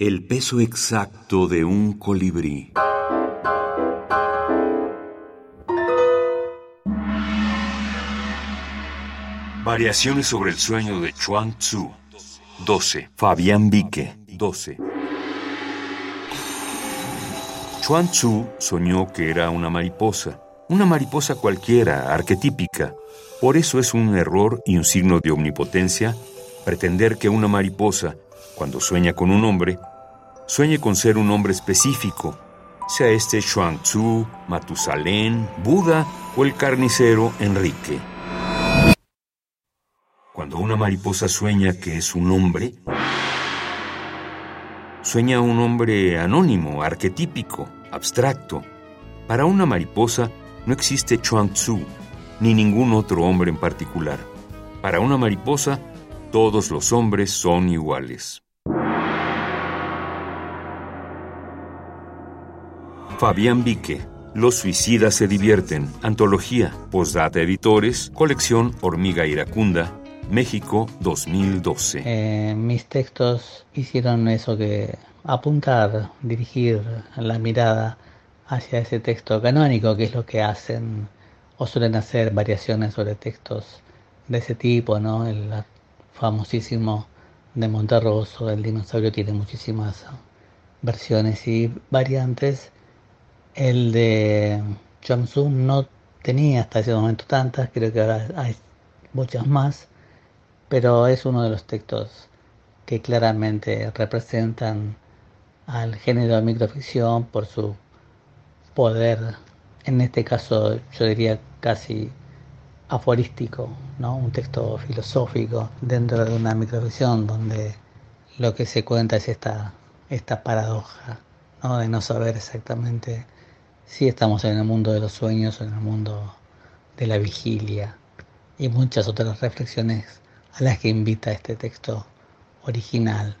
El peso exacto de un colibrí. Variaciones sobre el sueño de Chuang Tzu. 12. Fabián Vique. 12. Chuang Tzu soñó que era una mariposa, una mariposa cualquiera, arquetípica. Por eso es un error y un signo de omnipotencia pretender que una mariposa, cuando sueña con un hombre, sueñe con ser un hombre específico, sea este Chuang Tzu, Matusalén, Buda o el carnicero Enrique. Cuando una mariposa sueña que es un hombre, sueña un hombre anónimo, arquetípico, abstracto. Para una mariposa no existe Chuang Tzu, ni ningún otro hombre en particular. Para una mariposa, todos los hombres son iguales. Fabián Vique, Los suicidas se divierten, antología, postdata editores, colección Hormiga Iracunda, México 2012. Eh, mis textos hicieron eso que apuntar, dirigir la mirada hacia ese texto canónico, que es lo que hacen o suelen hacer variaciones sobre textos de ese tipo, ¿no? El famosísimo de Monterroso, el dinosaurio, tiene muchísimas versiones y variantes. El de Tzu no tenía hasta ese momento tantas, creo que ahora hay muchas más, pero es uno de los textos que claramente representan al género de microficción por su poder, en este caso yo diría casi aforístico, ¿no? un texto filosófico dentro de una microficción donde lo que se cuenta es esta, esta paradoja ¿no? de no saber exactamente si estamos en el mundo de los sueños o en el mundo de la vigilia y muchas otras reflexiones a las que invita este texto original.